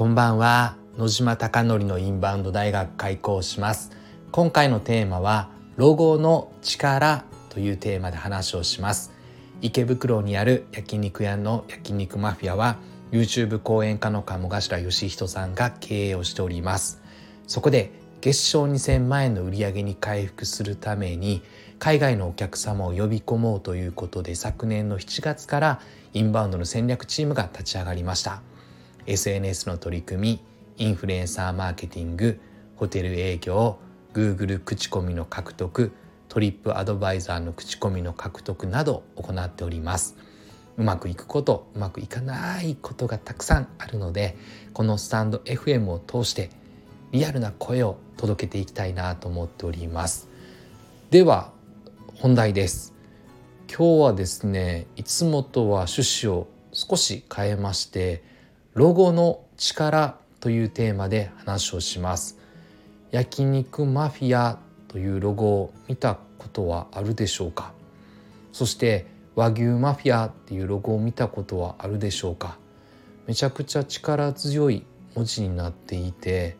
こんばんは。野島貴則のインバウンド大学開講します。今回のテーマはロゴの力というテーマで話をします。池袋にある焼肉屋の焼肉マフィアは YouTube 講演家の鴨頭義人さんが経営をしております。そこで月賞2000万円の売り上げに回復するために海外のお客様を呼び込もうということで昨年の7月からインバウンドの戦略チームが立ち上がりました。SNS の取り組みインフルエンサーマーケティングホテル営業 Google 口コミの獲得トリップアドバイザーの口コミの獲得など行っております。うまくいくことうまくいかないことがたくさんあるのでこのスタンド FM を通してリアルな声を届けていきたいなと思っております。では本題です。今日はですねいつもとは趣旨を少し変えましてロゴの力というテーマで話をします。焼肉マフィアというロゴを見たことはあるでしょうか？そして和牛マフィアっていうロゴを見たことはあるでしょうか？めちゃくちゃ力強い文字になっていて、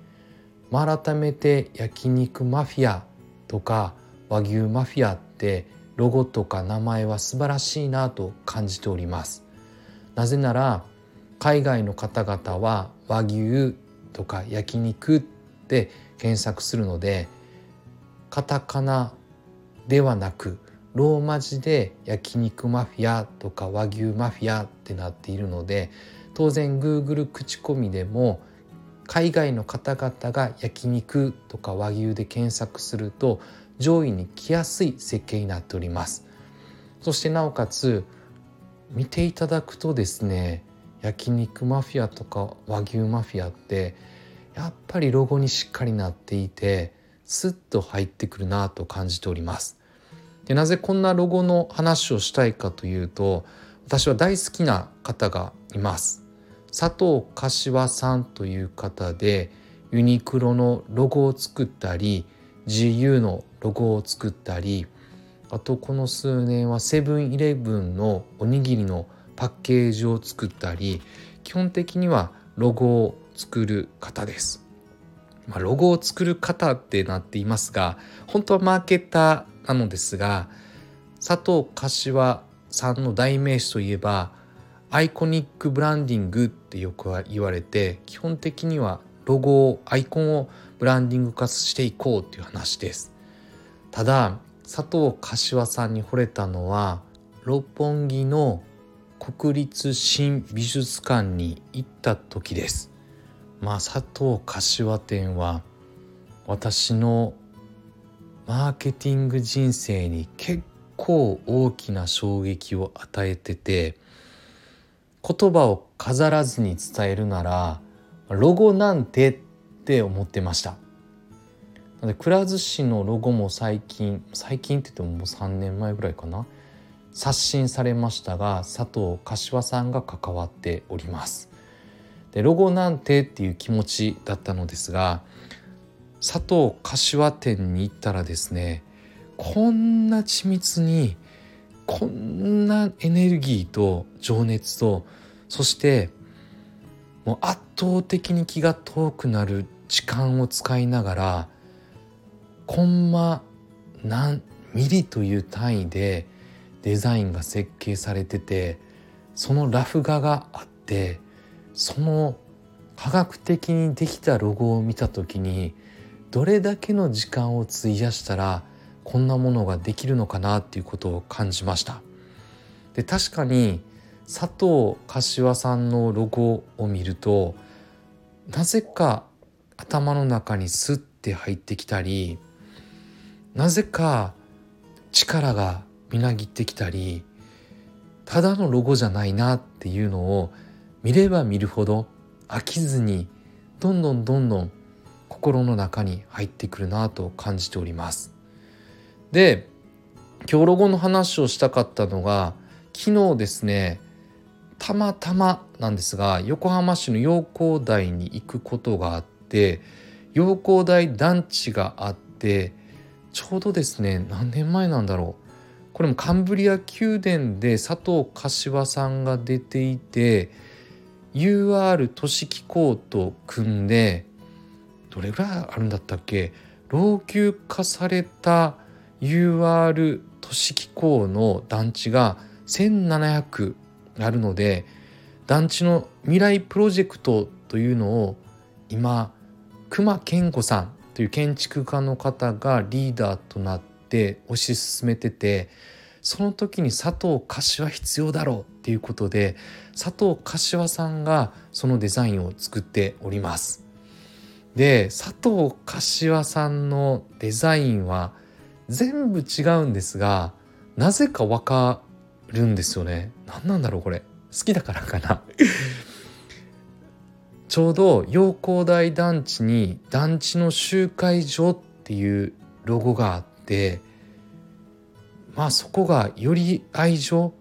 まあ、改めて焼肉マフィアとか和牛マフィアってロゴとか名前は素晴らしいなと感じております。なぜなら海外の方々は和牛とか焼肉って検索するのでカタカナではなくローマ字で焼肉マフィアとか和牛マフィアってなっているので当然 Google 口コミでも海外の方々が焼肉とか和牛で検索すると上位に来やすい設計になっております。そしてなおかつ見ていただくとですね焼肉マフィアとか和牛マフィアってやっぱりロゴにしっかりなっていてスッと入ってくるなと感じております。でなぜこんなロゴの話をしたいかというと私は大好きな方がいます。佐藤柏さんという方でユニクロのロゴを作ったり GU のロゴを作ったりあとこの数年はセブンイレブンのおにぎりのパッケージを作ったり基本的にはロゴを作る方です。まあ、ロゴを作る方ってなっていますが本当はマーケターなのですが佐藤柏さんの代名詞といえばアイコニックブランディングってよく言われて基本的にはロゴをアイコンをブランディング化していこうっていう話ですただ佐藤柏さんに惚れたのは六本木の国立新美術館に行った時です。まあ佐藤柏店は私のマーケティング人生に結構大きな衝撃を与えてて言葉を飾らずに伝えるならロゴなんてって思ってました。でくら寿司のロゴも最近最近って言ってももう3年前ぐらいかな。刷新されましたが佐藤柏さんが関わっております。でロゴなんてっていう気持ちだったのですが佐藤柏店に行ったらですねこんな緻密にこんなエネルギーと情熱とそしてもう圧倒的に気が遠くなる時間を使いながらコンマ何ミリという単位でデザインが設計されててそのラフ画があってその科学的にできたロゴを見た時にどれだけの時間を費やしたらこんなものができるのかなっていうことを感じました。で確かに佐藤柏さんのロゴを見るとなぜか頭の中にスッて入ってきたりなぜか力がみなぎってきたりただのロゴじゃないなっていうのを見れば見るほど飽きずにどんどんどんどん心の中に入ってくるなと感じております。で今日ロゴの話をしたかったのが昨日ですねたまたまなんですが横浜市の陽光台に行くことがあって陽光台団地があってちょうどですね何年前なんだろうこれもカンブリア宮殿で佐藤柏さんが出ていて UR 都市機構と組んでどれぐらいあるんだったっけ？老朽化された UR 都市機構の団地が1700あるので団地の未来プロジェクトというのを今熊健吾さんという建築家の方がリーダーとなって推し進めててその時に佐藤柏必要だろうっていうことで佐藤柏さんがそのデザインを作っております。で佐藤柏さんのデザインは全部違うんですがなぜかわかるんですよね。何なんだろうこれ好きだからかな ちょうど陽光台団地に団地の集会所っていうロゴがあってまあそこがより愛情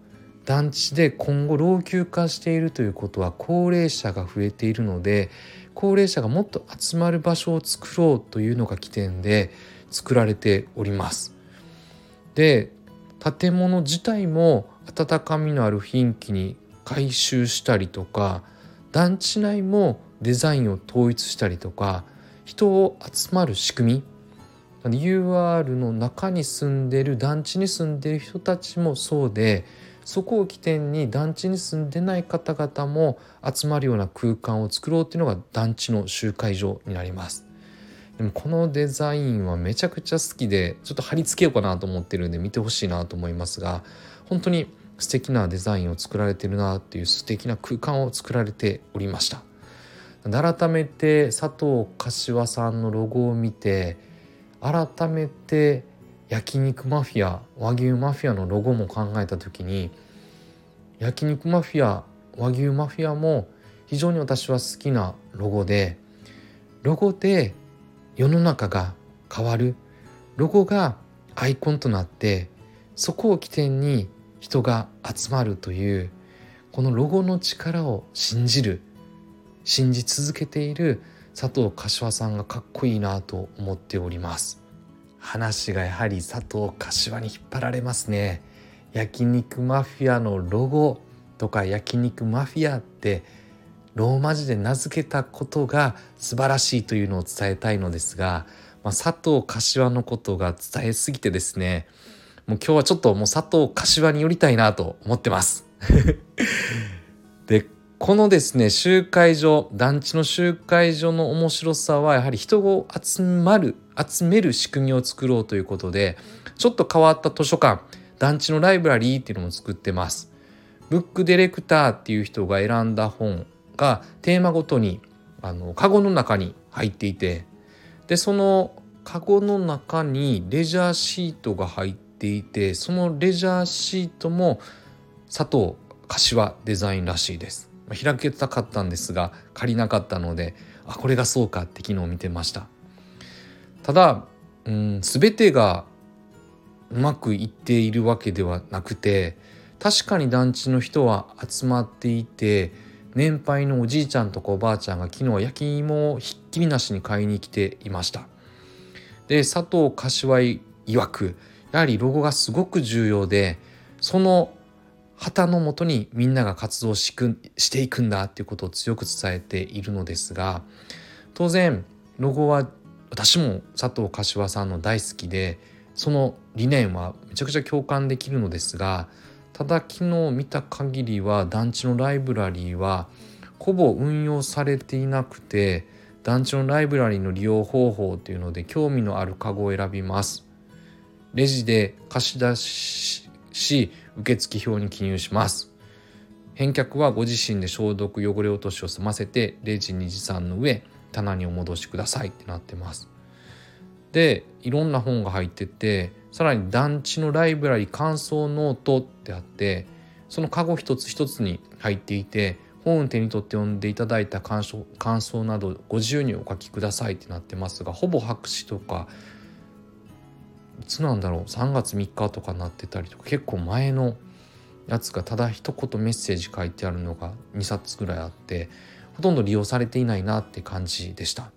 団地で今後老朽化しているということは高齢者が増えているので高齢者がもっと集まる場所を作ろうというのが起点で作られております。で建物自体も温かみのある雰囲気に改修したりとか団地内もデザインを統一したりとか人を集まる仕組み UR の中に住んでる団地に住んでる人たちもそうでそこを起点に団地に住んでない方々も集まるような空間を作ろうっていうのが団地の集会所になります。でもこのデザインはめちゃくちゃ好きでちょっと貼り付けようかなと思ってるんで見てほしいなと思いますが本当に素敵なデザインを作られてるなっていう素敵な空間を作られておりました。改めて佐藤柏さんのロゴを見て改めて焼肉マフィア和牛マフィアのロゴも考えた時に焼肉マフィア和牛マフィアも非常に私は好きなロゴでロゴで世の中が変わる。ロゴがアイコンとなってそこを起点に人が集まるというこのロゴの力を信じる信じ続けている佐藤柏さんがかっこいいなと思っております。話がやはり佐藤柏に引っ張られますね。焼肉マフィアのロゴとか焼肉マフィアってローマ字で名付けたことが素晴らしいというのを伝えたいのですが、まあ、佐藤柏のことが伝えすぎてですねもう今日はちょっともう佐藤柏に寄りたいなと思ってます。でこのですね集会所団地の集会所の面白さはやはり人を集まる集める仕組みを作ろうということでちょっと変わった図書館団地のライブラリーっていうのも作ってます。ブックディレクターっていう人が選んだ本がテーマごとにあのカゴの中に入っていてでそのカゴの中にレジャーシートが入っていてそのレジャーシートも佐藤柏デザインらしいです。開けたかったんですが借りなかったのであこれがそうかって昨日見てました。ただ、うん、全てがうまくいっているわけではなくて確かに団地の人は集まっていて年配のおじいちゃんとかおばあちゃんが昨日は焼き芋をひっきりなしに買いに来ていました。で佐藤柏い曰くやはりロゴがすごく重要でその旗のもとにみんなが活動しくしていくんだっていうことを強く伝えているのですが当然ロゴは私も佐藤柏さんの大好きでその理念はめちゃくちゃ共感できるのですがただ昨日見た限りは団地のライブラリーはほぼ運用されていなくて団地のライブラリーの利用方法というので興味のあるカゴを選びます。レジで貸し出しし受付表に記入します。返却はご自身で消毒汚れ落としを済ませてレジに持参の上棚にお戻しください。ってなってます。でいろんな本が入っててさらに団地のライブラリ感想ノートってあってそのカゴ一つ一つに入っていて本を手に取って読んでいただいた感想感想などご自由にお書きください。ってなってますがほぼ白紙とかいつなんだろう3月3日とかなってたりとか結構前のやつがただ一言メッセージ書いてあるのが2冊ぐらいあってほとんど利用されていないなって感じでした。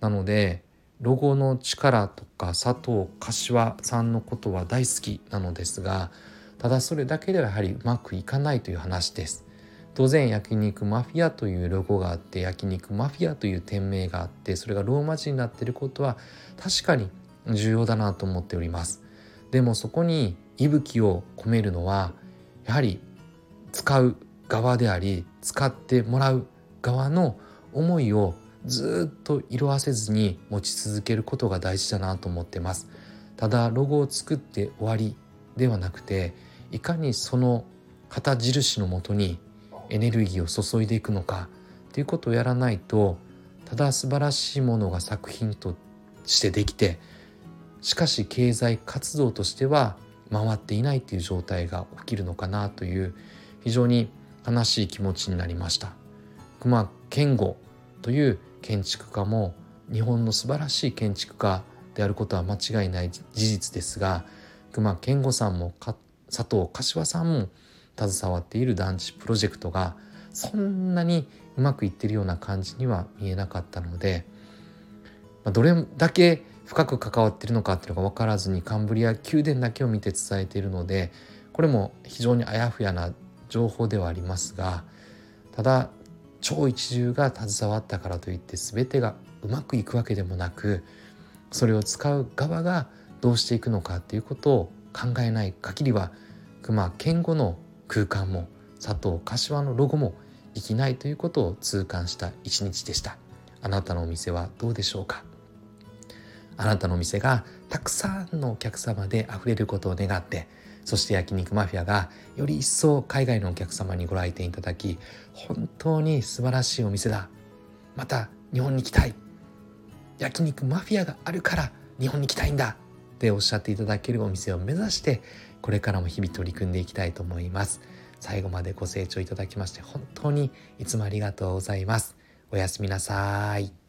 なのでロゴの力とか佐藤柏さんのことは大好きなのですがただそれだけではやはりうまくいかないという話です。当然焼肉マフィアというロゴがあって焼肉マフィアという店名があってそれがローマ字になってることは確かに重要だなと思っております。でもそこに息吹を込めるのはやはり使う側であり使ってもらう側の思いをずっと色あせずに持ち続けることが大事だなと思ってます。ただロゴを作って終わりではなくていかにその旗印のもとにエネルギーを注いでいくのかっていうことをやらないとただ素晴らしいものが作品としてできてしかし経済活動としては回っていないという状態が起きるのかなという非常に悲しい気持ちになりました。熊健吾という建築家も日本の素晴らしい建築家であることは間違いない事実ですが熊健吾さんも佐藤柏さんも携わっている団地プロジェクトがそんなにうまくいってるような感じには見えなかったので、どれだけ深く関わってるのかっていうのが分からずにカンブリア宮殿だけを見て伝えているのでこれも非常にあやふやな情報ではありますがただ超一流が携わったからといって全てがうまくいくわけでもなくそれを使う側がどうしていくのかっていうことを考えない限りは熊健吾の空間も佐藤柏のロゴも生きないということを痛感した一日でした。あなたのお店はどうでしょうか？あなたのお店がたくさんのお客様で溢れることを願ってそして焼肉マフィアがより一層海外のお客様にご来店いただき本当に素晴らしいお店だ。また日本に来たい。焼肉マフィアがあるから日本に来たいんだ。っておっしゃっていただけるお店を目指してこれからも日々取り組んでいきたいと思います。最後までご清聴いただきまして本当にいつもありがとうございます。おやすみなさい。